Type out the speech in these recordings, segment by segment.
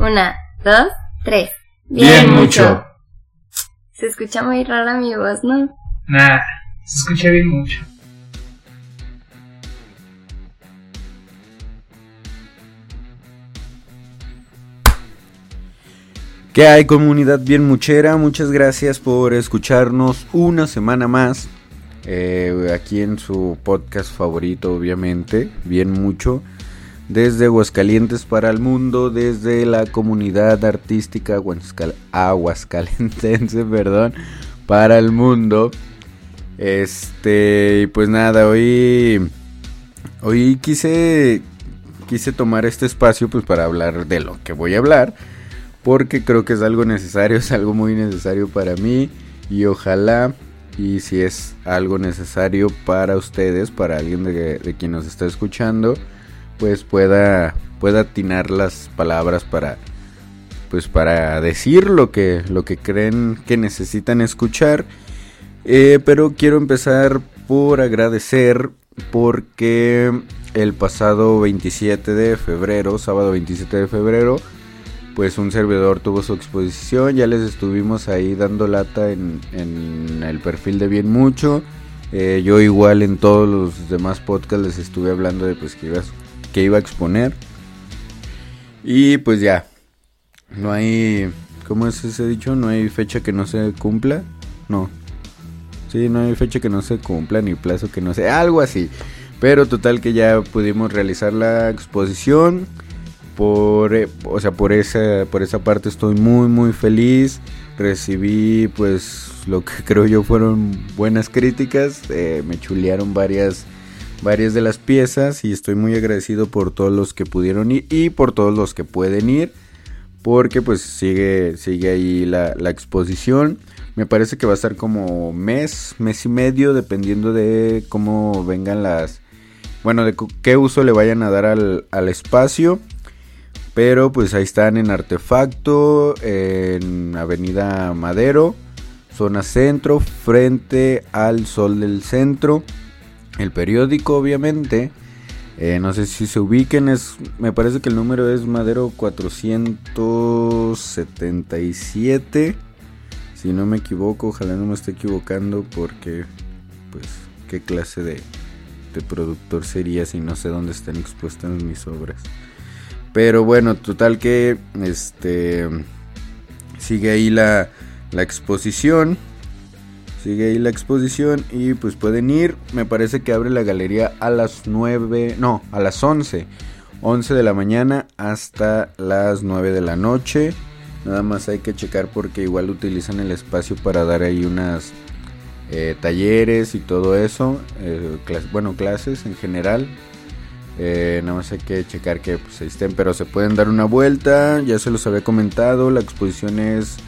Una, dos, tres. Bien, mucho. Se escucha muy rara mi voz, ¿no? Nah, se escucha bien mucho. ¿Qué hay comunidad bien muchera? Muchas gracias por escucharnos una semana más. eh, aquí en su podcast favorito, obviamente, bien mucho. Desde Aguascalientes para el mundo, desde la comunidad artística aguascal- aguascalentense, perdón, para el mundo. Este, pues nada, hoy hoy quise quise tomar este espacio pues para hablar de lo que voy a hablar, porque creo que es algo necesario, es algo muy necesario para mí y ojalá y si es algo necesario para ustedes, para alguien de, de quien nos está escuchando, pues pueda pueda atinar las palabras para pues para decir lo que lo que creen que necesitan escuchar. Eh, pero quiero empezar por agradecer porque el pasado 27 de febrero, sábado 27 de febrero, pues un servidor tuvo su exposición, ya les estuvimos ahí dando lata en, en el perfil de Bien Mucho. Eh, yo igual en todos los demás podcasts les estuve hablando de pues que iba, que iba a exponer. Y pues ya, no hay, ¿cómo es ese dicho? No hay fecha que no se cumpla. No, Sí, no hay fecha que no se cumpla ni plazo que no se... Algo así. Pero total que ya pudimos realizar la exposición. Por, eh, o sea, por esa, por esa parte estoy muy muy feliz. Recibí pues lo que creo yo fueron buenas críticas. Eh, me chulearon varias, varias de las piezas y estoy muy agradecido por todos los que pudieron ir y por todos los que pueden ir. Porque pues sigue, sigue ahí la, la exposición. Me parece que va a estar como mes, mes y medio, dependiendo de cómo vengan las... Bueno, de qué uso le vayan a dar al, al espacio. Pero pues ahí están en Artefacto, en Avenida Madero, zona centro, frente al Sol del Centro. El periódico, obviamente. Eh, no sé si se ubiquen, es, me parece que el número es Madero 477. Si no me equivoco, ojalá no me esté equivocando porque, pues, qué clase de, de productor sería si no sé dónde están expuestas mis obras. Pero bueno, total que, este, sigue ahí la, la exposición. Sigue ahí la exposición y pues pueden ir. Me parece que abre la galería a las 9, no, a las 11. 11 de la mañana hasta las 9 de la noche. Nada más hay que checar porque igual utilizan el espacio para dar ahí unas eh, talleres y todo eso. eh, bueno, clases en general. Eh, nada más hay que checar que pues, ahí estén, pero se pueden dar una vuelta. Ya se los había comentado. La exposición es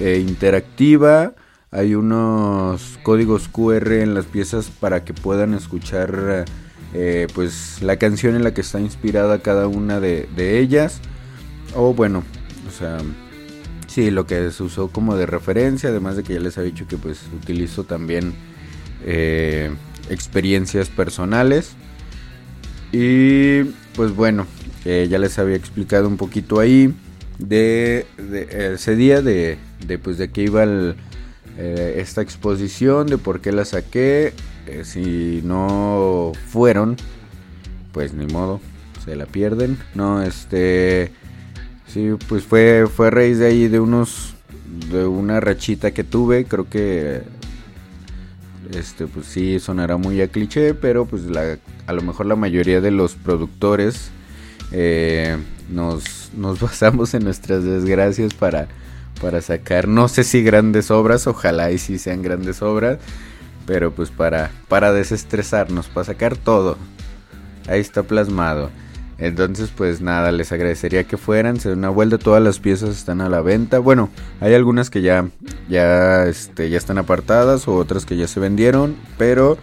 interactiva. Hay unos códigos QR en las piezas para que puedan escuchar eh, pues la canción en la que está inspirada cada una de, ellas. O bueno, o sea, sí, lo que se usó como de referencia, además de que ya les había dicho que pues utilizo también eh, experiencias personales. Y pues bueno, eh, ya les había explicado un poquito ahí de, ese día, de, de pues de qué iba el, eh, esta exposición, de por qué la saqué. eh, si no fueron, pues ni modo, se la pierden. No, este, sí, pues fue, fue a raíz de ahí de unos, de una rachita que tuve, creo que este pues sí sonará muy a cliché pero pues la, a lo mejor la mayoría de los productores eh, nos, nos basamos en nuestras desgracias para, para sacar no sé si grandes obras ojalá y sí sean grandes obras pero pues para, para desestresarnos para sacar todo ahí está plasmado entonces, pues nada, les agradecería que fueran, se den una vuelta, todas las piezas están a la venta. Bueno, hay algunas que ya ya este ya están apartadas o otras que ya se vendieron, pero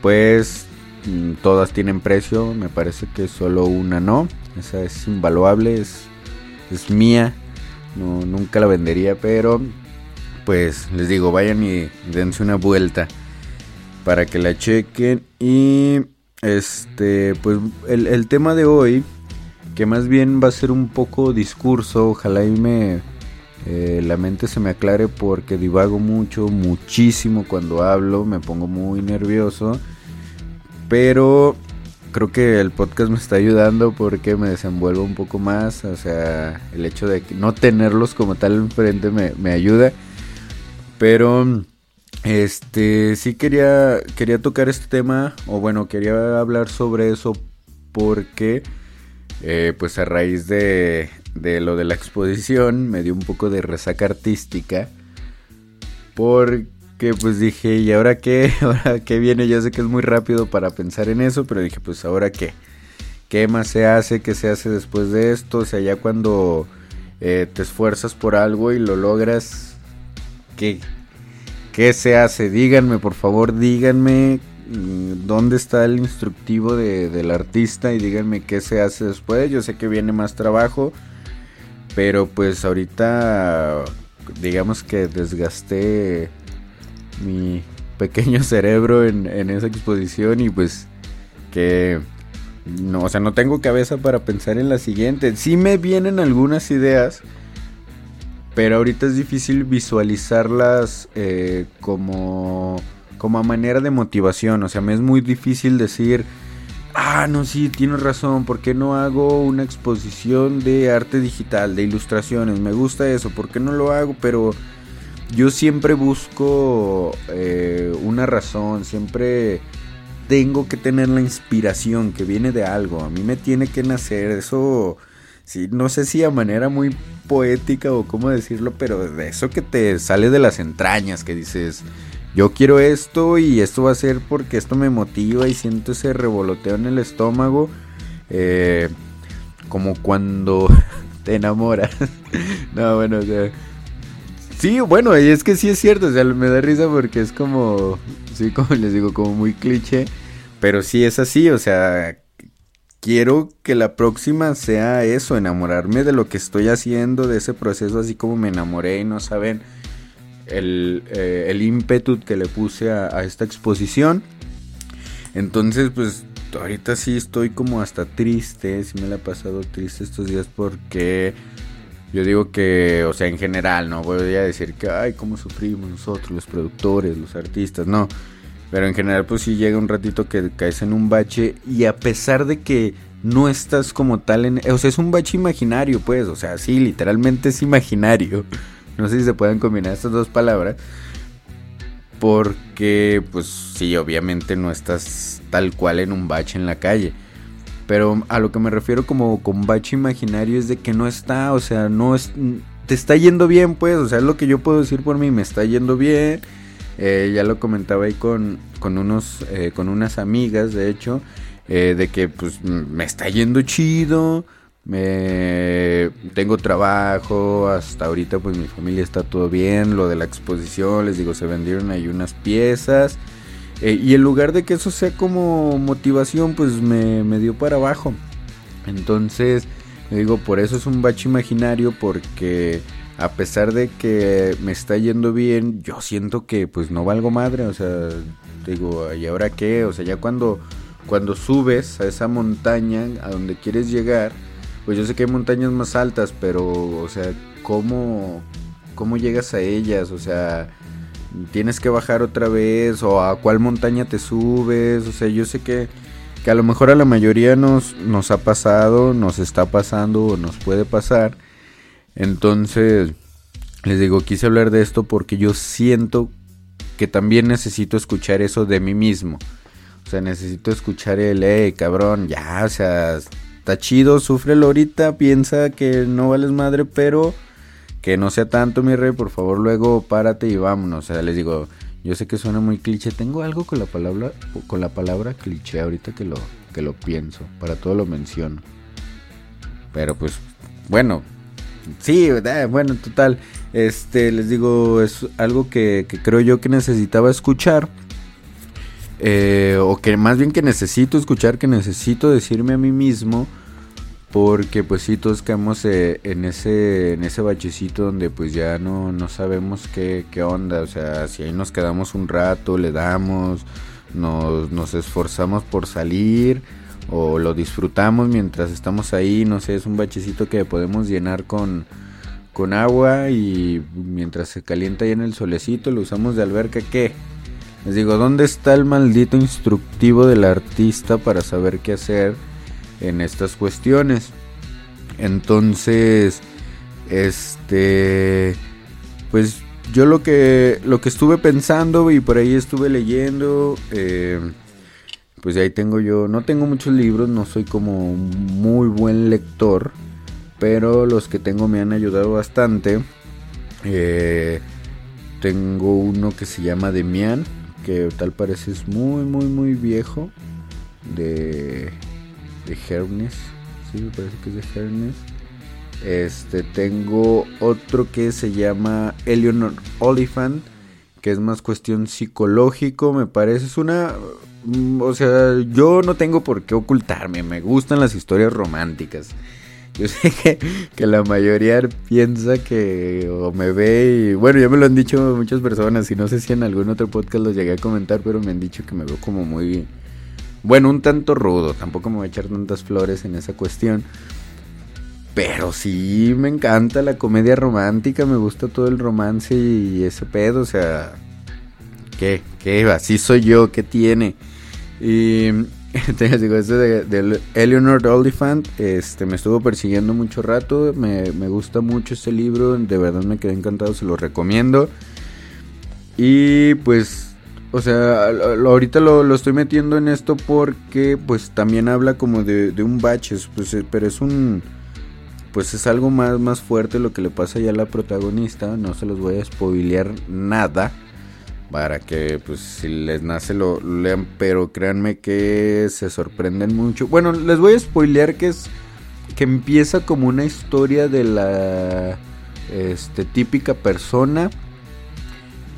pues mm, todas tienen precio, me parece que solo una no. Esa es invaluable, es es mía. No nunca la vendería, pero pues les digo, vayan y dense una vuelta para que la chequen. Y este, pues el, el tema de hoy que más bien va a ser un poco discurso, ojalá y me eh, la mente se me aclare porque divago mucho, muchísimo cuando hablo, me pongo muy nervioso, pero creo que el podcast me está ayudando porque me desenvuelvo un poco más, o sea, el hecho de no tenerlos como tal enfrente me, me ayuda, pero este sí quería quería tocar este tema o bueno quería hablar sobre eso porque eh, pues a raíz de, de lo de la exposición me dio un poco de resaca artística. Porque pues dije, ¿y ahora qué? ¿Ahora qué viene? Ya sé que es muy rápido para pensar en eso, pero dije, pues ahora qué. ¿Qué más se hace? ¿Qué se hace después de esto? O sea, ya cuando eh, te esfuerzas por algo y lo logras, ¿qué, ¿qué se hace? Díganme, por favor, díganme Mm, dónde está el instructivo de, del artista y díganme qué se hace después. Yo sé que viene más trabajo, pero pues ahorita digamos que desgasté mi pequeño cerebro en, en esa exposición y pues que no, o sea, no tengo cabeza para pensar en la siguiente. Sí me vienen algunas ideas, pero ahorita es difícil visualizarlas eh, como como a manera de motivación. O sea, me es muy difícil decir, ah, no, sí, tienes razón, ¿por qué no hago una exposición de arte digital, de ilustraciones? Me gusta eso, ¿por qué no lo hago? Pero yo siempre busco eh, una razón, siempre tengo que tener la inspiración que viene de algo, a mí me tiene que nacer eso. Sí, no sé si a manera muy poética o cómo decirlo, pero de eso que te sale de las entrañas, que dices, yo quiero esto y esto va a ser porque esto me motiva y siento ese revoloteo en el estómago. Eh, como cuando te enamoras. no, bueno, o sea. Sí, bueno, es que sí es cierto, o sea, me da risa porque es como, sí, como les digo, como muy cliché, pero sí es así, o sea, quiero que la próxima sea eso, enamorarme de lo que estoy haciendo, de ese proceso, así como me enamoré y no saben el, eh, el ímpetu que le puse a, esta exposición. Entonces, pues ahorita sí estoy como hasta triste, sí me la he pasado triste estos días porque yo digo que, o sea, en general, no voy a decir que, ay, cómo sufrimos nosotros, los productores, los artistas, no. Pero en general, pues sí llega un ratito que caes en un bache y a pesar de que no estás como tal en... O sea, es un bache imaginario, pues, o sea, sí, literalmente es imaginario. No sé si se pueden combinar estas dos palabras. Porque, pues sí, obviamente no estás tal cual en un bache en la calle. Pero a lo que me refiero como con bache imaginario es de que no está, o sea, no es... Te está yendo bien, pues, o sea, es lo que yo puedo decir por mí, me está yendo bien. Eh, ya lo comentaba ahí con, con, unos, eh, con unas amigas, de hecho, eh, de que pues me está yendo chido me tengo trabajo, hasta ahorita pues mi familia está todo bien, lo de la exposición, les digo, se vendieron ahí unas piezas. Eh, y en lugar de que eso sea como motivación, pues me, me dio para abajo. Entonces, digo, por eso es un bache imaginario, porque a pesar de que me está yendo bien, yo siento que pues no valgo madre, o sea, digo, ¿y ahora qué? O sea, ya cuando, cuando subes a esa montaña a donde quieres llegar, pues yo sé que hay montañas más altas, pero, o sea, ¿cómo, cómo llegas a ellas? O sea, tienes que bajar otra vez o a cuál montaña te subes. O sea, yo sé que, que a lo mejor a la mayoría nos, nos ha pasado, nos está pasando o nos puede pasar. Entonces, les digo, quise hablar de esto porque yo siento que también necesito escuchar eso de mí mismo. O sea, necesito escuchar el, hey, cabrón, ya, o sea, está chido, sufrelo ahorita, piensa que no vales madre, pero que no sea tanto, mi rey, por favor, luego párate y vámonos. O sea, les digo, yo sé que suena muy cliché, tengo algo con la palabra con la palabra cliché ahorita que lo que lo pienso, para todo lo menciono. Pero pues bueno, sí, eh, bueno, total, este les digo, es algo que, creo yo que necesitaba escuchar. Eh, o que más bien que necesito escuchar, que necesito decirme a mí mismo porque pues sí, todos quedamos eh, en ese en ese bachecito donde pues ya no, no sabemos qué, qué onda. O sea, si ahí nos quedamos un rato, le damos, nos, nos esforzamos por salir o lo disfrutamos mientras estamos ahí, no sé, es un bachecito que podemos llenar con, con agua y mientras se calienta ahí en el solecito lo usamos de alberca, ¿qué? Les digo, ¿dónde está el maldito instructivo del artista para saber qué hacer en estas cuestiones? Entonces, este, pues yo lo que lo que estuve pensando y por ahí estuve leyendo, eh, pues ahí tengo yo, no tengo muchos libros, no soy como muy buen lector, pero los que tengo me han ayudado bastante. Eh, tengo uno que se llama Demian, que tal parece es muy, muy, muy viejo, de, de Hermes, sí, me parece que es de Hermes. Este, tengo otro que se llama Eleanor Oliphant, que es más cuestión psicológico, me parece. Es una. Mm, o sea, yo no tengo por qué ocultarme, me gustan las historias románticas. Yo sé que, que, la mayoría piensa que o me ve y bueno, ya me lo han dicho muchas personas y no sé si en algún otro podcast los llegué a comentar, pero me han dicho que me veo como muy, bueno, un tanto rudo, tampoco me voy a echar tantas flores en esa cuestión. Pero sí, me encanta la comedia romántica, me gusta todo el romance y ese pedo, o sea, ¿qué? ¿Qué? Así soy yo, ¿qué tiene? Y te digo, ese de, Eleanor Oliphant, este, me estuvo persiguiendo mucho rato, me, me gusta mucho ese libro, de verdad me quedé encantado, se lo recomiendo. Y pues o sea, ahorita lo, lo, estoy metiendo en esto porque pues también habla como de, de un bache, pues, pero es un pues es algo más, más fuerte lo que le pasa ya a la protagonista. No se los voy a spoilear nada. Para que pues si les nace lo, lean. Pero créanme que se sorprenden mucho. Bueno, les voy a spoilear que es. Que empieza como una historia de la este, típica persona.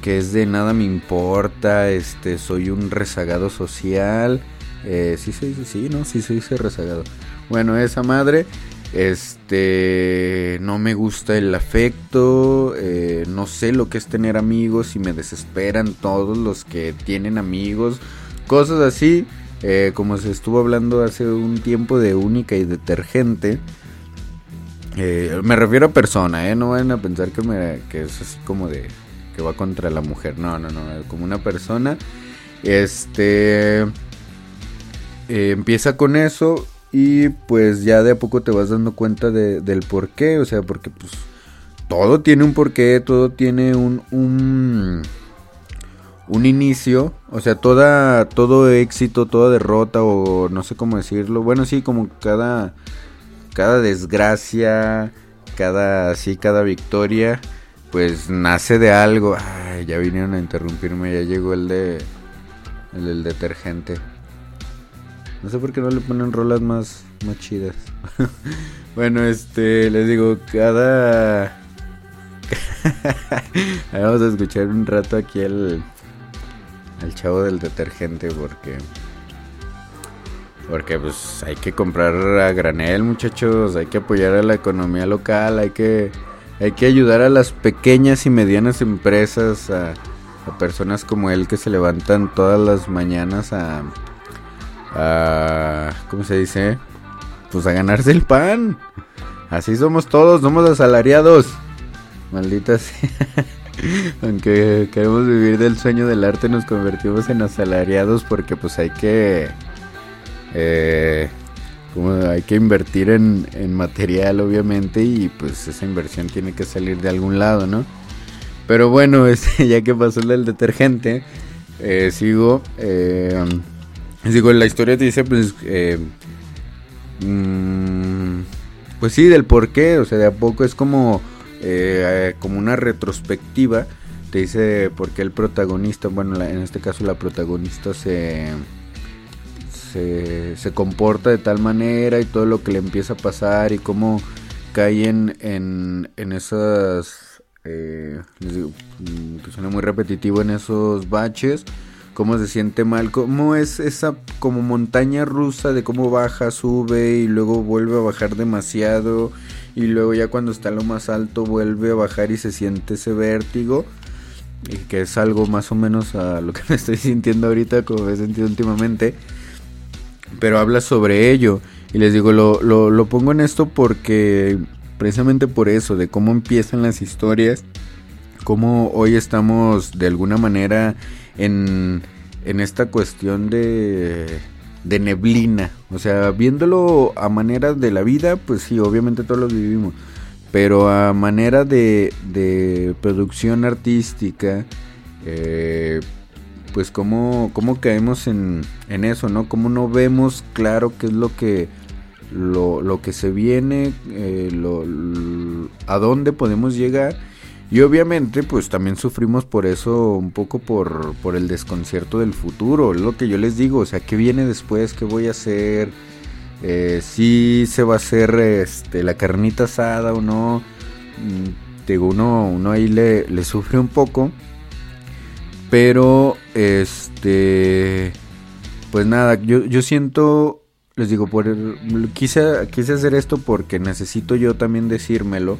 Que es de nada me importa. Este, soy un rezagado social. Eh, sí se dice, sí, no, sí se dice rezagado. Bueno, esa madre este, no me gusta el afecto, eh, no sé lo que es tener amigos y me desesperan todos los que tienen amigos, cosas así, eh, como se estuvo hablando hace un tiempo de única y detergente. Eh, me refiero a persona, no van a pensar que, me, que es así como de que va contra la mujer, no, no, no, como una persona. Este empieza con eso y pues ya de a poco te vas dando cuenta de, del por qué. O sea, porque pues todo tiene un porqué, todo tiene un, un, un inicio. O sea, toda, todo éxito, toda derrota o no sé cómo decirlo. Bueno, sí, como cada, cada desgracia, cada, sí, cada victoria, pues nace de algo. Ya vinieron a interrumpirme, ya llegó el de, el del detergente. No sé por qué no le ponen rolas más, más chidas. bueno, este, les digo, cada... Vamos a escuchar un rato aquí al, al chavo del detergente porque... Porque pues hay que comprar a granel muchachos, hay que apoyar a la economía local, hay que, hay que ayudar a las pequeñas y medianas empresas, a, a personas como él que se levantan todas las mañanas a, a, ¿cómo se dice? Pues a ganarse el pan. Así somos todos, somos asalariados. Maldita sea. Aunque queremos vivir del sueño del arte, nos convertimos en asalariados porque pues hay que... Eh, como hay que invertir en, en, material obviamente y pues esa inversión tiene que salir de algún lado, ¿no? Pero bueno, este, ya que pasó el detergente, eh, sigo... Eh, Digo, la historia te dice, pues, eh, mmm, pues sí, del por qué, o sea, de a poco es como, eh, como una retrospectiva, te dice por qué el protagonista, bueno, la, en este caso la protagonista se, se, comporta de tal manera y todo lo que le empieza a pasar y cómo cae en, en, esas, eh, digo, mm, que suena muy repetitivo, en esos baches cómo se siente mal, cómo es esa como montaña rusa de cómo baja, sube y luego vuelve a bajar demasiado y luego ya cuando está lo más alto vuelve a bajar y se siente ese vértigo y que es algo más o menos a lo que me estoy sintiendo ahorita como he sentido últimamente pero habla sobre ello. Y les digo, lo, lo, lo pongo en esto porque precisamente por eso, de cómo empiezan las historias, cómo hoy estamos de alguna manera en, en esta cuestión de, de neblina. O sea, viéndolo a manera de la vida, pues sí, obviamente todos lo vivimos. Pero a manera de, de producción artística, eh, pues cómo, cómo caemos en, en, eso, ¿no? Cómo no vemos claro qué es lo que, lo, lo que se viene, eh, lo, a dónde podemos llegar. Y obviamente pues también sufrimos por eso un poco por, por el desconcierto del futuro, lo que yo les digo, o sea, ¿qué viene después? ¿Qué voy a hacer? Eh, si se va a hacer este, la carnita asada o no. Mm, digo, uno, uno ahí le, le sufre un poco. Pero, este, pues nada, yo, yo siento, les digo, por quise, quise hacer esto porque necesito yo también decírmelo,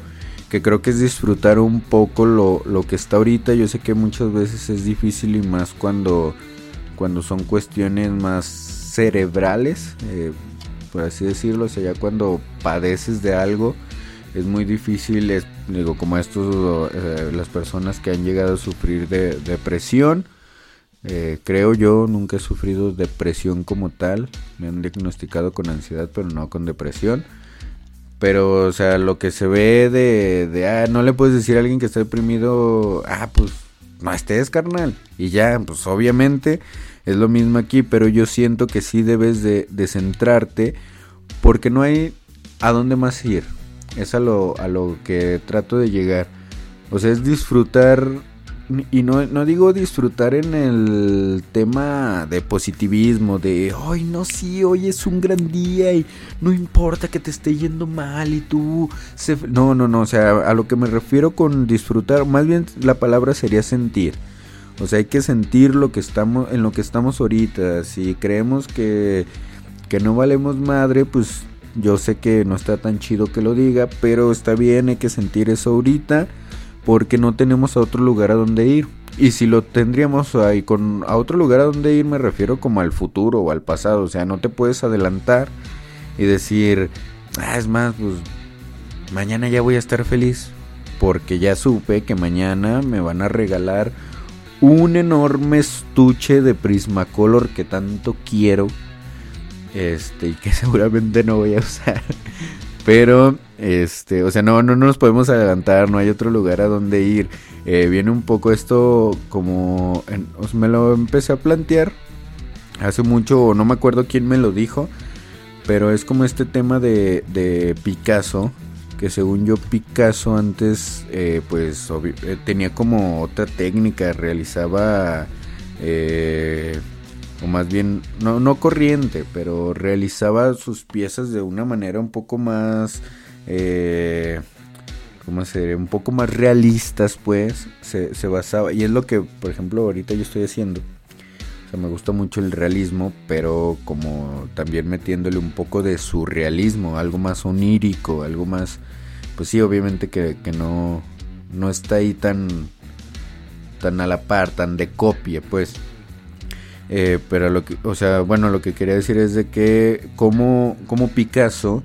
que creo que es disfrutar un poco lo, lo que está ahorita. Yo sé que muchas veces es difícil y más cuando, cuando son cuestiones más cerebrales, eh, por así decirlo, o sea, ya cuando padeces de algo es muy difícil, es, digo, como estos, eh, las personas que han llegado a sufrir de depresión. Eh, creo yo, nunca he sufrido depresión como tal. Me han diagnosticado con ansiedad, pero no con depresión. Pero, o sea, lo que se ve de, de, ah, no le puedes decir a alguien que está deprimido, ah, pues no estés, carnal. Y ya, pues obviamente es lo mismo aquí, pero yo siento que sí debes de, de centrarte porque no hay a dónde más ir. Es a lo, a lo que trato de llegar. O sea, es disfrutar. Y no, no digo disfrutar en el tema de positivismo, de, ay, no, sí, hoy es un gran día y no importa que te esté yendo mal y tú... Se... No, no, no, o sea, a lo que me refiero con disfrutar, más bien la palabra sería sentir. O sea, hay que sentir lo que estamos, en lo que estamos ahorita. Si creemos que, que no valemos madre, pues yo sé que no está tan chido que lo diga, pero está bien, hay que sentir eso ahorita porque no tenemos a otro lugar a donde ir. Y si lo tendríamos ahí con a otro lugar a donde ir me refiero como al futuro o al pasado, o sea, no te puedes adelantar y decir, ah, es más, pues mañana ya voy a estar feliz porque ya supe que mañana me van a regalar un enorme estuche de Prismacolor que tanto quiero este, y que seguramente no voy a usar. Pero, este, o sea, no, no nos podemos adelantar, no hay otro lugar a donde ir. Eh, viene un poco esto como, me lo empecé a plantear hace mucho, no me acuerdo quién me lo dijo, pero es como este tema de, de Picasso, que según yo Picasso antes, eh, pues eh, tenía como otra técnica, realizaba... o más bien, no, no corriente, pero realizaba sus piezas de una manera un poco más, eh, ¿cómo se Un poco más realistas, pues, se, se, basaba, y es lo que, por ejemplo, ahorita yo estoy haciendo. O sea, me gusta mucho el realismo, pero como también metiéndole un poco de surrealismo, algo más onírico, algo más, pues sí, obviamente que, que no, no está ahí tan, tan a la par, tan de copia, pues. Eh, pero lo que, o sea, bueno, lo que quería decir es de que como, Picasso,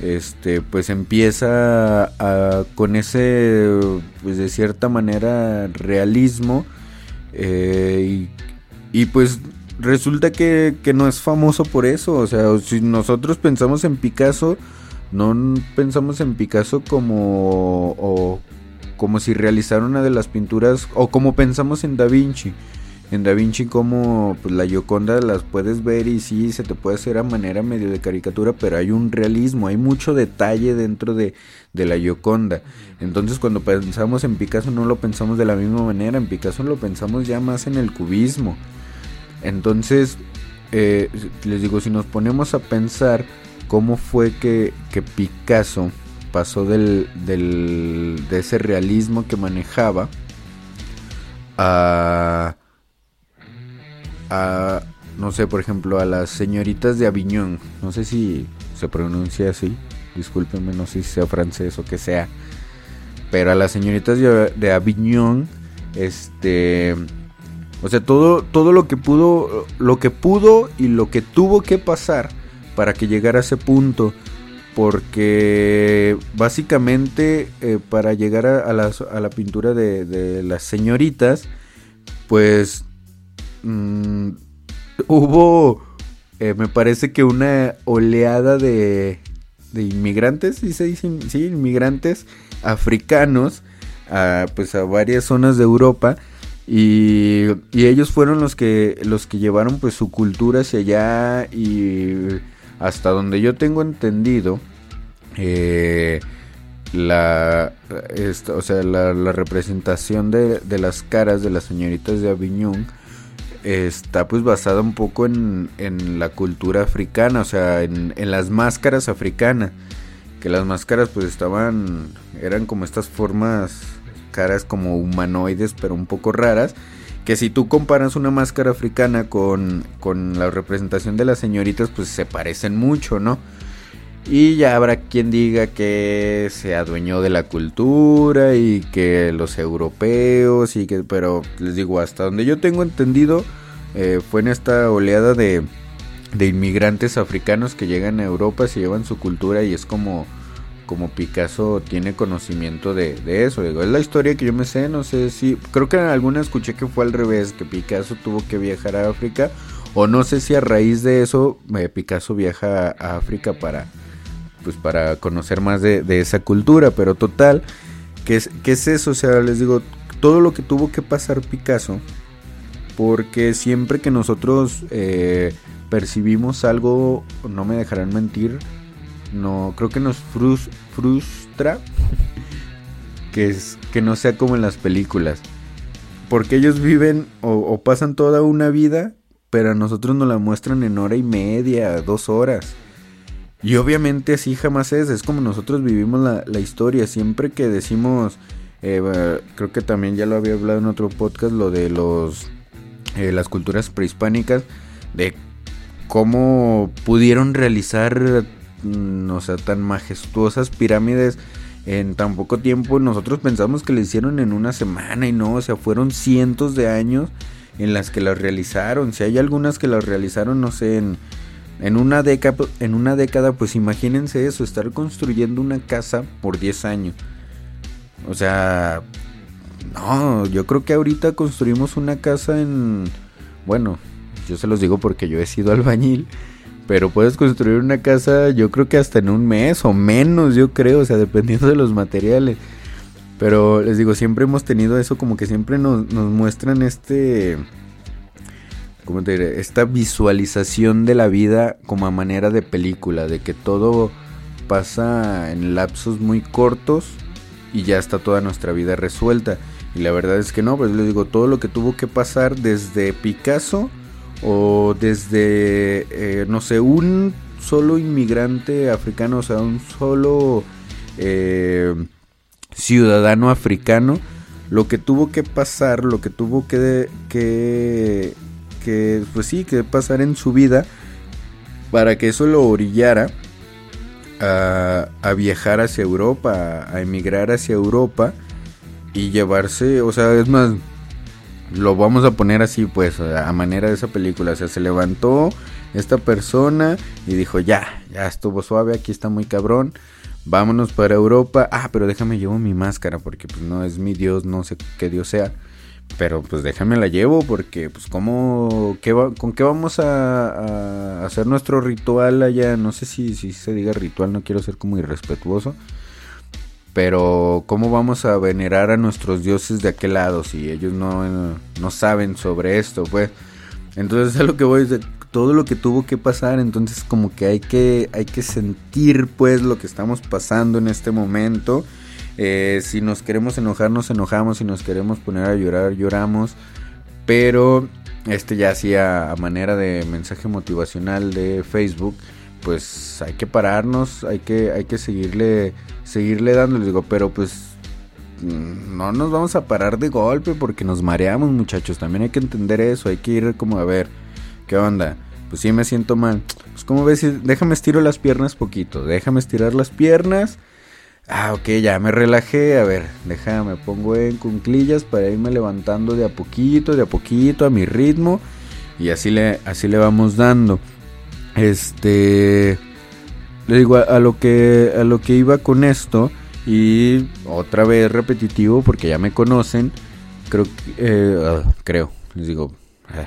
este, pues empieza con ese, pues de cierta manera, realismo, eh, y, y, pues resulta que, que no es famoso por eso, o sea, si nosotros pensamos en Picasso, no pensamos en Picasso como, o, como si realizara una de las pinturas, o como pensamos en Da Vinci en Da Vinci como pues, la Gioconda las puedes ver y sí se te puede hacer a manera medio de caricatura, pero hay un realismo, hay mucho detalle dentro de, de la Gioconda. Entonces cuando pensamos en Picasso no lo pensamos de la misma manera, en Picasso lo pensamos ya más en el cubismo. Entonces, eh, les digo, si nos ponemos a pensar cómo fue que, que Picasso pasó del, del, de ese realismo que manejaba a a, no sé, por ejemplo, a las señoritas de Aviñón. No sé si se pronuncia así. Discúlpenme, no sé si sea francés o que sea. Pero a las señoritas de, Aviñón, este, O sea, todo, todo lo que pudo, lo que pudo y lo que tuvo que pasar para que llegara a ese punto. Porque básicamente eh, para llegar a, la pintura de, las señoritas, pues mm, hubo, eh, me parece que una oleada de, de inmigrantes, ¿sí? Sí, inmigrantes africanos, a, pues a varias zonas de Europa y, ellos fueron los que, los que llevaron pues su cultura hacia allá y hasta donde yo tengo entendido, eh, la, o sea, la, representación de, las caras de las señoritas de Avignon está pues basada un poco en, en la cultura africana, o sea, en, las máscaras africanas, que las máscaras pues estaban, eran como estas formas caras como humanoides, pero un poco raras. Que si tú comparas una máscara africana con, con la representación de las señoritas, pues se parecen mucho, ¿no? Y ya habrá quien diga que se adueñó de la cultura y que los europeos y que, pero les digo, hasta donde yo tengo entendido, eh, fue en esta oleada de, de inmigrantes africanos que llegan a Europa, se llevan su cultura y es como como Picasso tiene conocimiento de, eso. Digo, es la historia que yo me sé, no sé si... Creo que en alguna escuché que fue al revés, que Picasso tuvo que viajar a África. O no sé si a raíz de eso eh, Picasso viaja a África para, pues para conocer más de, esa cultura. Pero total, ¿qué es, ¿qué es eso? O sea, les digo, todo lo que tuvo que pasar Picasso. Porque siempre que nosotros eh, percibimos algo, no me dejarán mentir, no creo que nos frustra que es que no sea como en las películas porque ellos viven o, pasan toda una vida pero a nosotros nos la muestran en hora y media dos horas y obviamente así jamás es es como nosotros vivimos la, historia siempre que decimos eh, creo que también ya lo había hablado en otro podcast lo de los eh, las culturas prehispánicas de cómo pudieron realizar Mm, o sea, tan majestuosas pirámides en tan poco tiempo. Nosotros pensamos que lo hicieron en una semana y no, o sea, fueron cientos de años en las que las realizaron. Si hay algunas que las realizaron, no sé, en, en, una, década, en una década, pues imagínense eso, estar construyendo una casa por 10 años. O sea, no, yo creo que ahorita construimos una casa en... Bueno, yo se los digo porque yo he sido albañil. Pero puedes construir una casa, yo creo que hasta en un mes o menos, yo creo, o sea, dependiendo de los materiales. Pero les digo, siempre hemos tenido eso, como que siempre nos, muestran este. ¿Cómo te diré? Esta visualización de la vida como a manera de película, de que todo pasa en lapsos muy cortos y ya está toda nuestra vida resuelta. Y la verdad es que no, pues les digo, todo lo que tuvo que pasar desde Picasso o desde, eh, no sé, un solo inmigrante africano, o sea, un solo eh, ciudadano africano, lo que tuvo que pasar, lo que tuvo que, que, que, pues sí, que pasar en su vida para que eso lo orillara a, a viajar hacia Europa, a emigrar hacia Europa y llevarse, o sea, es más, lo vamos a poner así, pues, a manera de esa película. O sea, se levantó esta persona y dijo, ya, ya estuvo suave, aquí está muy cabrón. Vámonos para Europa. Ah, pero déjame llevo mi máscara porque pues no es mi Dios, no sé qué Dios sea. Pero pues déjame la llevo porque pues cómo, qué con qué vamos a, hacer nuestro ritual allá. No sé si, si se diga ritual, no quiero ser como irrespetuoso. Pero ¿cómo vamos a venerar a nuestros dioses de aquel lado si ellos no, no saben sobre esto? Pues entonces a lo que voy de todo lo que tuvo que pasar, entonces como que hay que, hay que sentir pues lo que estamos pasando en este momento. Eh, si nos queremos enojar, nos enojamos. Si nos queremos poner a llorar, lloramos. Pero este ya hacía a manera de mensaje motivacional de Facebook pues hay que pararnos, hay que, hay que seguirle, seguirle dando, les digo, pero pues mm, no nos vamos a parar de golpe porque nos mareamos muchachos, también hay que entender eso, hay que ir como a ver, ¿qué onda? Pues sí me siento mal, pues como ves, déjame estiro las piernas poquito, déjame estirar las piernas, Ah, ok, ya me relajé. A ver, déjame, pongo en cunclillas para irme levantando de a poquito, de a poquito, a mi ritmo. Y así le, así le vamos dando. Este. Le digo, a, lo que, a lo que iba con esto. Y otra vez repetitivo porque ya me conocen. Creo. Eh, ah, creo, les digo. Ah,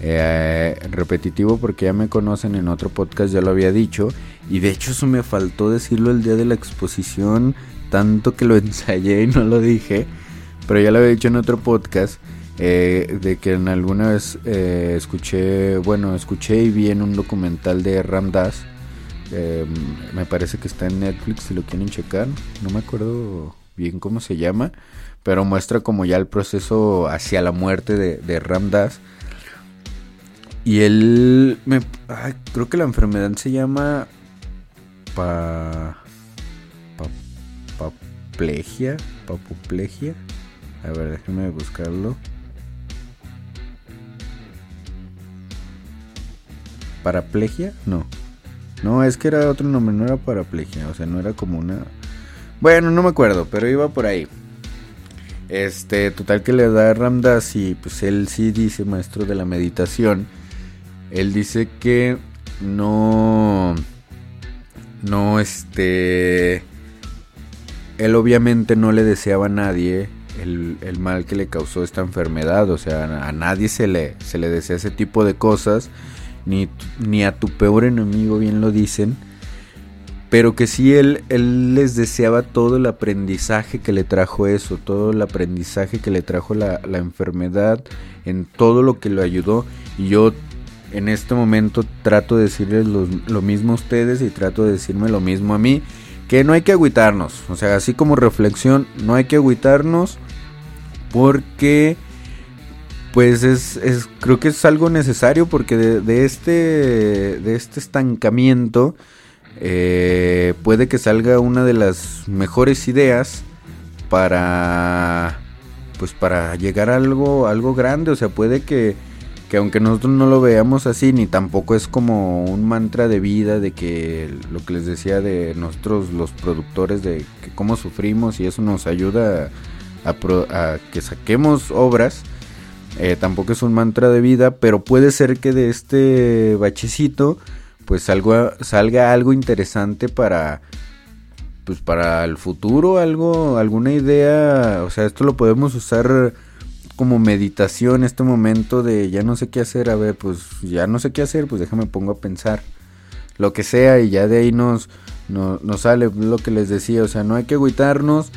eh, repetitivo porque ya me conocen en otro podcast, ya lo había dicho. Y de hecho eso me faltó decirlo el día de la exposición, tanto que lo ensayé y no lo dije. Pero ya lo había dicho en otro podcast. Eh, de que en alguna vez eh, escuché, bueno, escuché y vi en un documental de Ramdas. Em, me parece que está en Netflix si lo quieren checar. No me acuerdo bien cómo se llama. Pero muestra como ya el proceso hacia la muerte de, de Ramdas y él me creo que la enfermedad se llama pa, pa paplegia. A ver, déjenme buscarlo. ¿Paraplegia? No. No, es que era otro nombre, no era paraplegia, o sea, no era como una... Bueno, no me acuerdo, pero iba por ahí. Este, total que le da Ramdas y pues él sí dice maestro de la meditación él dice que no. No, este. Él obviamente no le deseaba a nadie el, mal que le causó esta enfermedad. O sea, a nadie se le, se le desea ese tipo de cosas. Ni, ni a tu peor enemigo, bien lo dicen. Pero que sí él, él les deseaba todo el aprendizaje que le trajo eso, todo el aprendizaje que le trajo la, la enfermedad, en todo lo que lo ayudó. Y yo en este momento trato de decirles lo, mismo a ustedes y trato de decirme lo mismo a mí. Que no hay que agüitarnos. O sea, así como reflexión, no hay que agüitarnos. Porque pues es, creo que es algo necesario porque de, este de este estancamiento eh, puede que salga una de las mejores ideas para pues para llegar a algo algo grande o sea puede que que aunque nosotros no lo veamos así, ni tampoco es como un mantra de vida de que lo que les decía de nosotros los productores, de que cómo sufrimos y eso nos ayuda a, que saquemos obras, eh, tampoco es un mantra de vida, pero puede ser que de este bachecito pues salga, salga algo interesante para pues para el futuro, algo, alguna idea, o sea, esto lo podemos usar como meditación este momento de ya no sé qué hacer, a ver, pues ya no sé qué hacer, pues déjame pongo a pensar lo que sea y ya de ahí nos, nos, sale lo que les decía, o sea, no hay que agüitarnos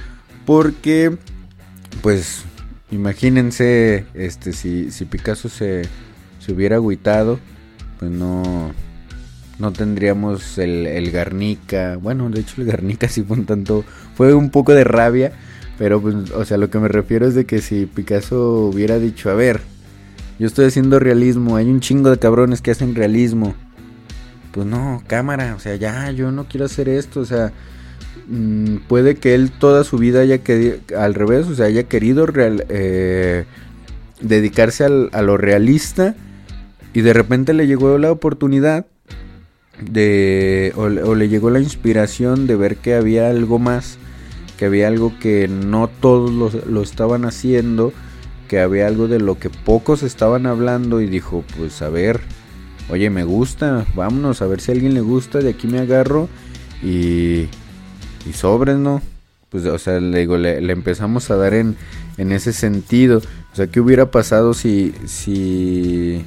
porque pues imagínense este si, si Picasso se, se hubiera agüitado, pues no no tendríamos el, el Garnica, bueno, de hecho el Garnica sí fue un tanto fue un poco de rabia pero, pues, o sea, lo que me refiero es de que si Picasso hubiera dicho, a ver, yo estoy haciendo realismo, hay un chingo de cabrones que hacen realismo. Pues no, cámara, o sea, ya, yo no quiero hacer esto, o sea, mm, puede que él toda su vida haya querido, al revés, o sea, haya querido eh, dedicarse a lo realista y de repente le llegó la oportunidad de, o le llegó la inspiración de ver que había algo más que había algo que no todos lo, estaban haciendo, que había algo de lo que pocos estaban hablando y dijo, pues a ver, oye, me gusta, vámonos a ver si a alguien le gusta, de aquí me agarro y, y sobres, ¿no? Pues, o sea, le digo, le, empezamos a dar en, en ese sentido. O sea, ¿qué hubiera pasado si, si,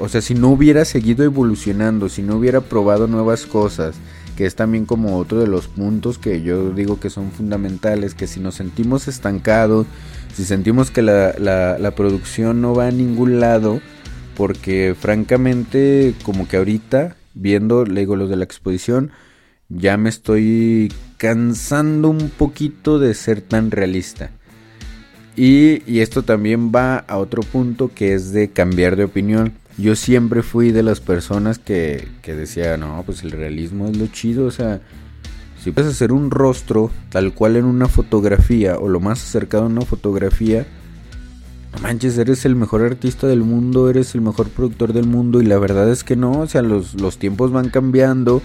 o sea, si no hubiera seguido evolucionando, si no hubiera probado nuevas cosas, que es también como otro de los puntos que yo digo que son fundamentales, que si nos sentimos estancados, si sentimos que la, la, producción no va a ningún lado, porque francamente como que ahorita, viendo, le digo los de la exposición, ya me estoy cansando un poquito de ser tan realista. Y, y, esto también va a otro punto que es de cambiar de opinión yo siempre fui de las personas que, que decía, no, pues el realismo es lo chido, o sea, si puedes hacer un rostro tal cual en una fotografía o lo más acercado a una fotografía, no manches, eres el mejor artista del mundo, eres el mejor productor del mundo y la verdad es que no, o sea, los, los tiempos van cambiando,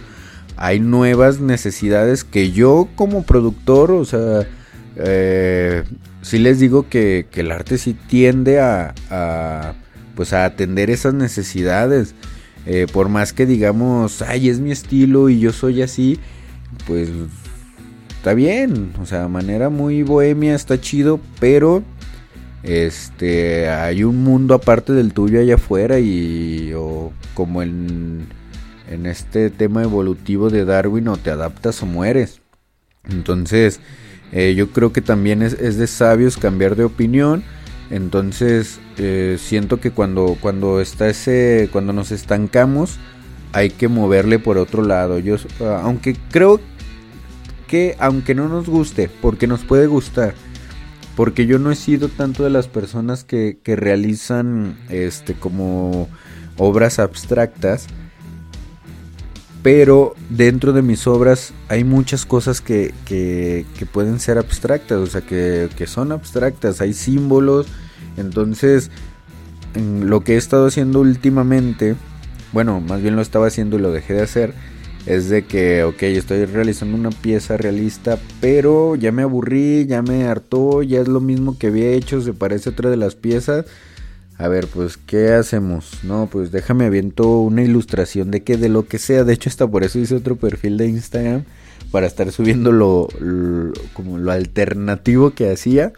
hay nuevas necesidades que yo como productor, o sea, eh, sí les digo que, el arte sí tiende a, pues a atender esas necesidades. Eh, por más que digamos, ay, es mi estilo y yo soy así, pues está bien, o sea, manera muy bohemia, está chido, pero este hay un mundo aparte del tuyo allá afuera y o como en, en este tema evolutivo de Darwin o te adaptas o mueres. Entonces, eh, yo creo que también es, es, de sabios cambiar de opinión. Entonces, eh, siento que cuando, cuando está ese, cuando nos estancamos, hay que moverle por otro lado. Yo, aunque creo que, aunque no nos guste, porque nos puede gustar, porque yo no he sido tanto de las personas que, que realizan, este, como obras abstractas pero dentro de mis obras hay muchas cosas que, que, pueden ser abstractas, o sea, que, que, son abstractas, hay símbolos, entonces lo que he estado haciendo últimamente, bueno, más bien lo estaba haciendo y lo dejé de hacer, es de que, ok, estoy realizando una pieza realista, pero ya me aburrí, ya me hartó, ya es lo mismo que había hecho, se parece a otra de las piezas a ver, pues, ¿qué hacemos? No, pues déjame aviento una ilustración de que de lo que sea. De hecho, hasta por eso hice otro perfil de Instagram. Para estar subiendo lo, como lo alternativo que hacía.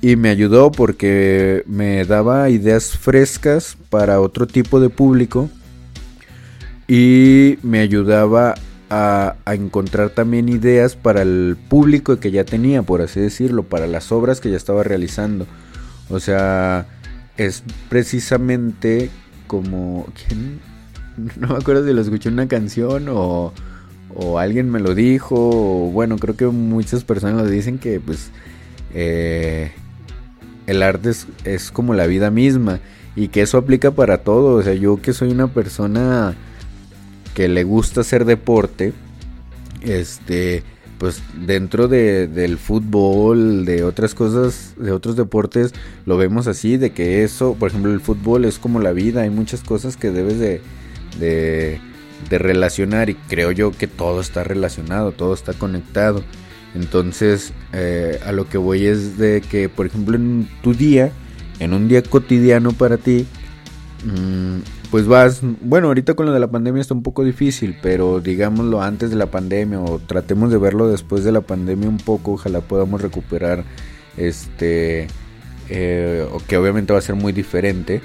Y me ayudó porque me daba ideas frescas para otro tipo de público. Y me ayudaba a, a, encontrar también ideas para el público que ya tenía, por así decirlo, para las obras que ya estaba realizando. O sea, es precisamente como... No me acuerdo si lo escuché en una canción o, o alguien me lo dijo. O, bueno, creo que muchas personas lo dicen que pues eh, el arte es, es, como la vida misma y que eso aplica para todo. O sea, yo que soy una persona que le gusta hacer deporte, este pues dentro de, del fútbol, de otras cosas, de otros deportes, lo vemos así, de que eso, por ejemplo, el fútbol es como la vida, hay muchas cosas que debes de, de, relacionar y creo yo que todo está relacionado, todo está conectado. Entonces, eh, a lo que voy es de que, por ejemplo, en tu día, en un día cotidiano para ti, mmm, pues vas, bueno, ahorita con lo de la pandemia está un poco difícil, pero digámoslo antes de la pandemia o tratemos de verlo después de la pandemia un poco, ojalá podamos recuperar este, eh, que obviamente va a ser muy diferente,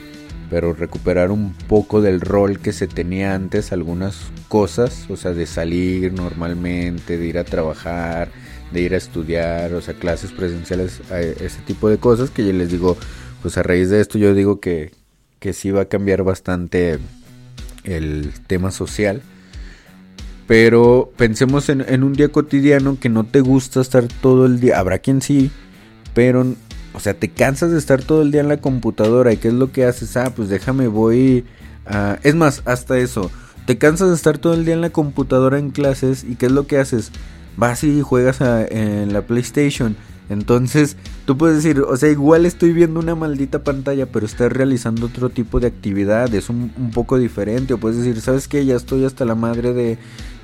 pero recuperar un poco del rol que se tenía antes, algunas cosas, o sea, de salir normalmente, de ir a trabajar, de ir a estudiar, o sea, clases presenciales, ese tipo de cosas que yo les digo, pues a raíz de esto yo digo que, que sí va a cambiar bastante el tema social. Pero pensemos en, un día cotidiano que no te gusta estar todo el día. Habrá quien sí, pero, o sea, te cansas de estar todo el día en la computadora. ¿Y qué es lo que haces? Ah, pues déjame, voy. Es más, hasta eso. Te cansas de estar todo el día en la computadora en clases. ¿Y qué es lo que haces? Vas y juegas en la PlayStation entonces, tú puedes decir, o sea, igual estoy viendo una maldita pantalla, pero estás realizando otro tipo de actividad, es un, poco diferente. O puedes decir, ¿sabes qué? Ya estoy hasta la madre de,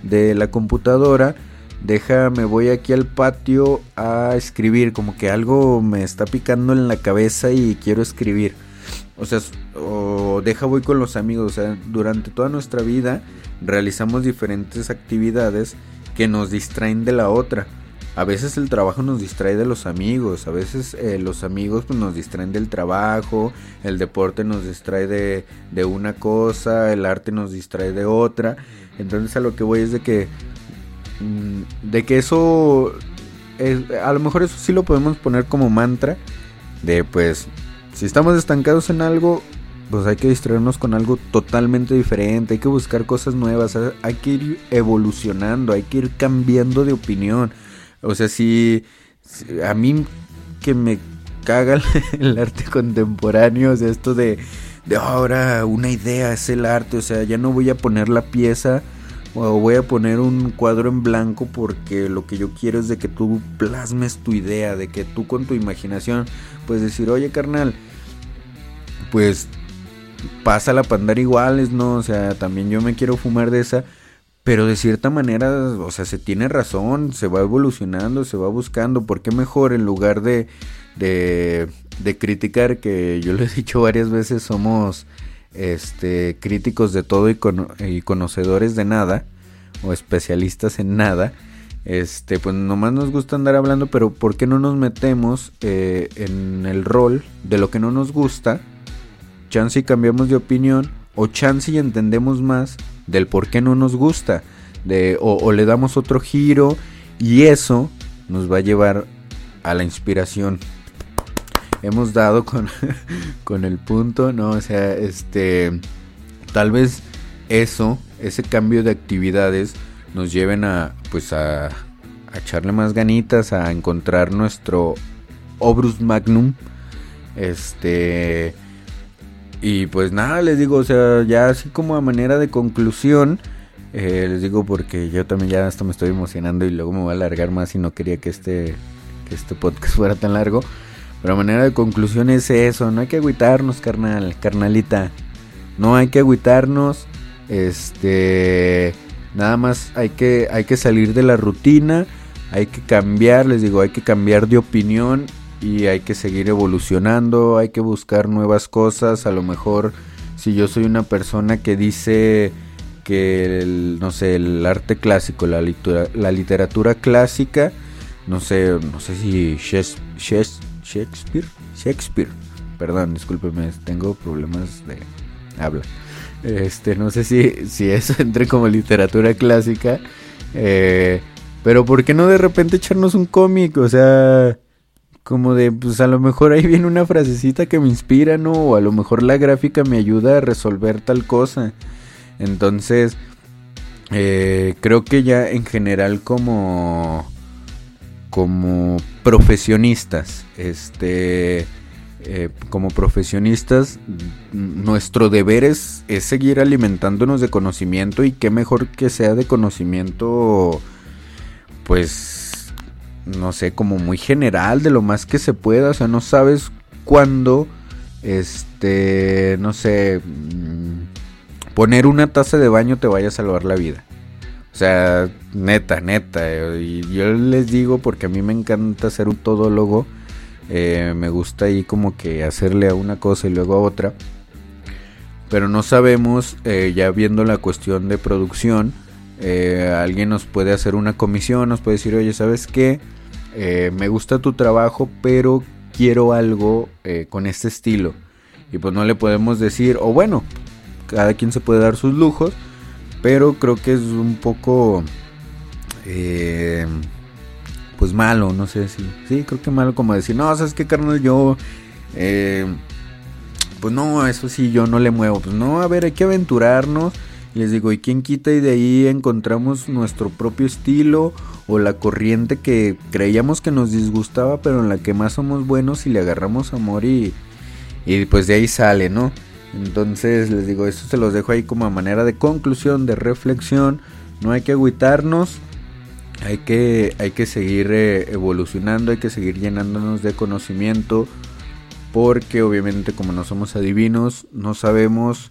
de la computadora. Deja, me voy aquí al patio a escribir, como que algo me está picando en la cabeza y quiero escribir. O sea, o deja voy con los amigos. O sea, durante toda nuestra vida realizamos diferentes actividades que nos distraen de la otra. A veces el trabajo nos distrae de los amigos, a veces eh, los amigos pues, nos distraen del trabajo, el deporte nos distrae de, de, una cosa, el arte nos distrae de otra. Entonces a lo que voy es de que, mm, de que eso, a lo mejor eso sí lo podemos poner como mantra, de pues, si estamos estancados en algo, pues hay que distraernos con algo totalmente diferente, hay que buscar cosas nuevas, hay que ir evolucionando, hay que ir cambiando de opinión o sea, si, a mí que me caga el, arte contemporáneo, o sea, esto de, de ahora una idea es el arte, o sea, ya no voy a poner la pieza o voy a poner un cuadro en blanco porque lo que yo quiero es de que tú plasmes tu idea, de que tú con tu imaginación puedes decir, oye carnal, pues pasa la pandar iguales, ¿no? O sea, también yo me quiero fumar de esa, pero de cierta manera, o sea, se tiene razón, se va evolucionando, se va buscando. ¿Por qué mejor en lugar de, de, de criticar, que yo lo he dicho varias veces, somos este, críticos de todo y, y conocedores de nada, o especialistas en nada? Este, pues nomás nos gusta andar hablando, pero ¿por qué no nos metemos eh, en el rol de lo que no nos gusta? Chance y cambiamos de opinión, o chance y entendemos más del por qué no nos gusta, de, o, le damos otro giro y eso nos va a llevar a la inspiración. Hemos dado con, con el punto, ¿no? O sea, este, tal vez eso, ese cambio de actividades nos lleven a, pues a, a echarle más ganitas, a encontrar nuestro obrus magnum, este, y pues nada, les digo, o sea, ya así como a manera de conclusión, eh, les digo porque yo también ya hasta me estoy emocionando y luego me voy a alargar más y no quería que este, que este podcast fuera tan largo. Pero a manera de conclusión es eso, no hay que agüitarnos, carnal, carnalita. No hay que agüitarnos. Este, nada más hay que, hay que salir de la rutina, hay que cambiar, les digo, hay que cambiar de opinión y hay que seguir evolucionando, hay que buscar nuevas cosas, a lo mejor si yo soy una persona que dice que el, no sé, el arte clásico, la, literatura, la literatura clásica, no sé, no sé si Shakespeare, Shakespeare, perdón, discúlpeme, tengo problemas de habla. Este, no sé si, si eso entre como literatura clásica, eh, pero ¿por qué no de repente echarnos un cómic? O sea, como de, pues a lo mejor ahí viene una frasecita que me inspira, ¿no? O a lo mejor la gráfica me ayuda a resolver tal cosa. Entonces, eh, creo que ya en general como, como profesionistas, este, eh, como profesionistas, nuestro deber es, es seguir alimentándonos de conocimiento y qué mejor que sea de conocimiento, pues no sé, como muy general de lo más que se pueda, o sea, no sabes cuándo, este, no sé, mm, poner una taza de baño te vaya a salvar la vida. O sea, neta, neta, y yo les digo porque a mí me encanta ser un todólogo, eh, me gusta ahí como que hacerle a una cosa y luego a otra, pero no sabemos, eh, ya viendo la cuestión de producción, eh, alguien nos puede hacer una comisión, nos puede decir, oye, ¿sabes qué? Eh, me gusta tu trabajo, pero quiero algo eh, con este estilo. Y pues no le podemos decir, o bueno, cada quien se puede dar sus lujos, pero creo que es un poco, pues malo, no sé si, sí, creo que malo como decir, no, sabes que carnal, yo, pues no, eso sí, yo no le muevo, pues no, a ver, hay que aventurarnos les digo, ¿y quién quita y de ahí encontramos nuestro propio estilo o la corriente que creíamos que nos disgustaba, pero en la que más somos buenos y le agarramos amor y, y pues de ahí sale, ¿no? Entonces les digo, eso se los dejo ahí como a manera de conclusión, de reflexión. No hay que agüitarnos, hay que, hay que seguir eh, evolucionando, hay que seguir llenándonos de conocimiento, porque obviamente como no somos adivinos, no sabemos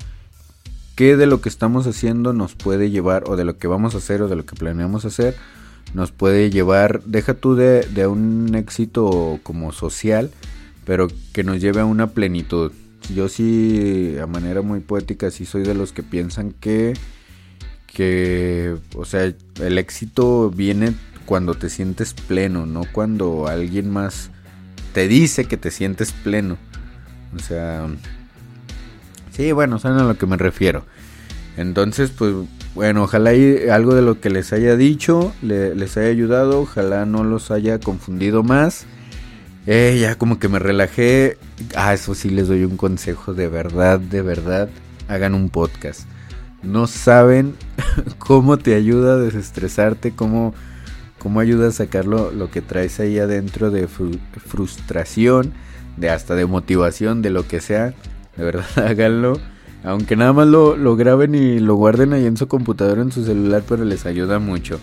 qué de lo que estamos haciendo nos puede llevar, o de lo que vamos a hacer, o de lo que planeamos hacer, nos puede llevar, deja tú de, de un éxito como social, pero que nos lleve a una plenitud. Yo sí, a manera muy poética, sí soy de los que piensan que, que, o sea, el éxito viene cuando te sientes pleno, no cuando alguien más te dice que te sientes pleno. O sea, Sí, bueno, saben a lo que me refiero. Entonces, pues bueno, ojalá algo de lo que les haya dicho les haya ayudado, ojalá no los haya confundido más. Eh, ya como que me relajé. Ah, eso sí les doy un consejo de verdad, de verdad. Hagan un podcast. No saben cómo te ayuda a desestresarte, cómo, cómo ayuda a sacar lo, que traes ahí adentro de frustración, de hasta de motivación, de lo que sea. De verdad, háganlo. Aunque nada más lo, graben y lo guarden ahí en su computadora, en su celular, pero les ayuda mucho.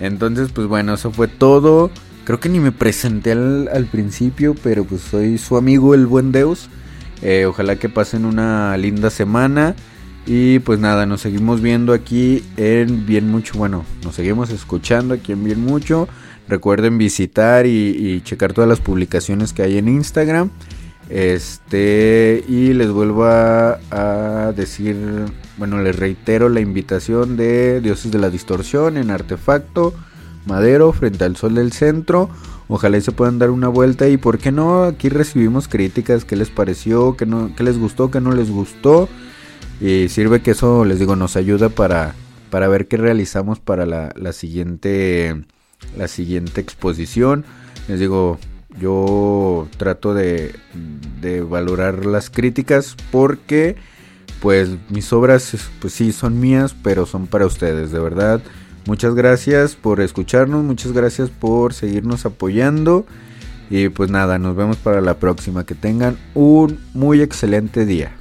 Entonces, pues bueno, eso fue todo. Creo que ni me presenté al, principio, pero pues soy su amigo el buen Deus. Eh, ojalá que pasen una linda semana. Y pues nada, nos seguimos viendo aquí en Bien Mucho. Bueno, nos seguimos escuchando aquí en Bien Mucho. Recuerden visitar y, checar todas las publicaciones que hay en Instagram. Este, y les vuelvo a, decir, bueno, les reitero la invitación de Dioses de la Distorsión en Artefacto, Madero, frente al Sol del Centro. Ojalá y se puedan dar una vuelta y por qué no, aquí recibimos críticas, qué les pareció, qué, no, qué les gustó, qué no les gustó. Y sirve que eso, les digo, nos ayuda para, para ver qué realizamos para la, la siguiente la siguiente exposición. Les digo, yo trato de, de valorar las críticas porque pues mis obras pues sí son mías, pero son para ustedes, de verdad. Muchas gracias por escucharnos, muchas gracias por seguirnos apoyando. Y pues nada, nos vemos para la próxima. Que tengan un muy excelente día.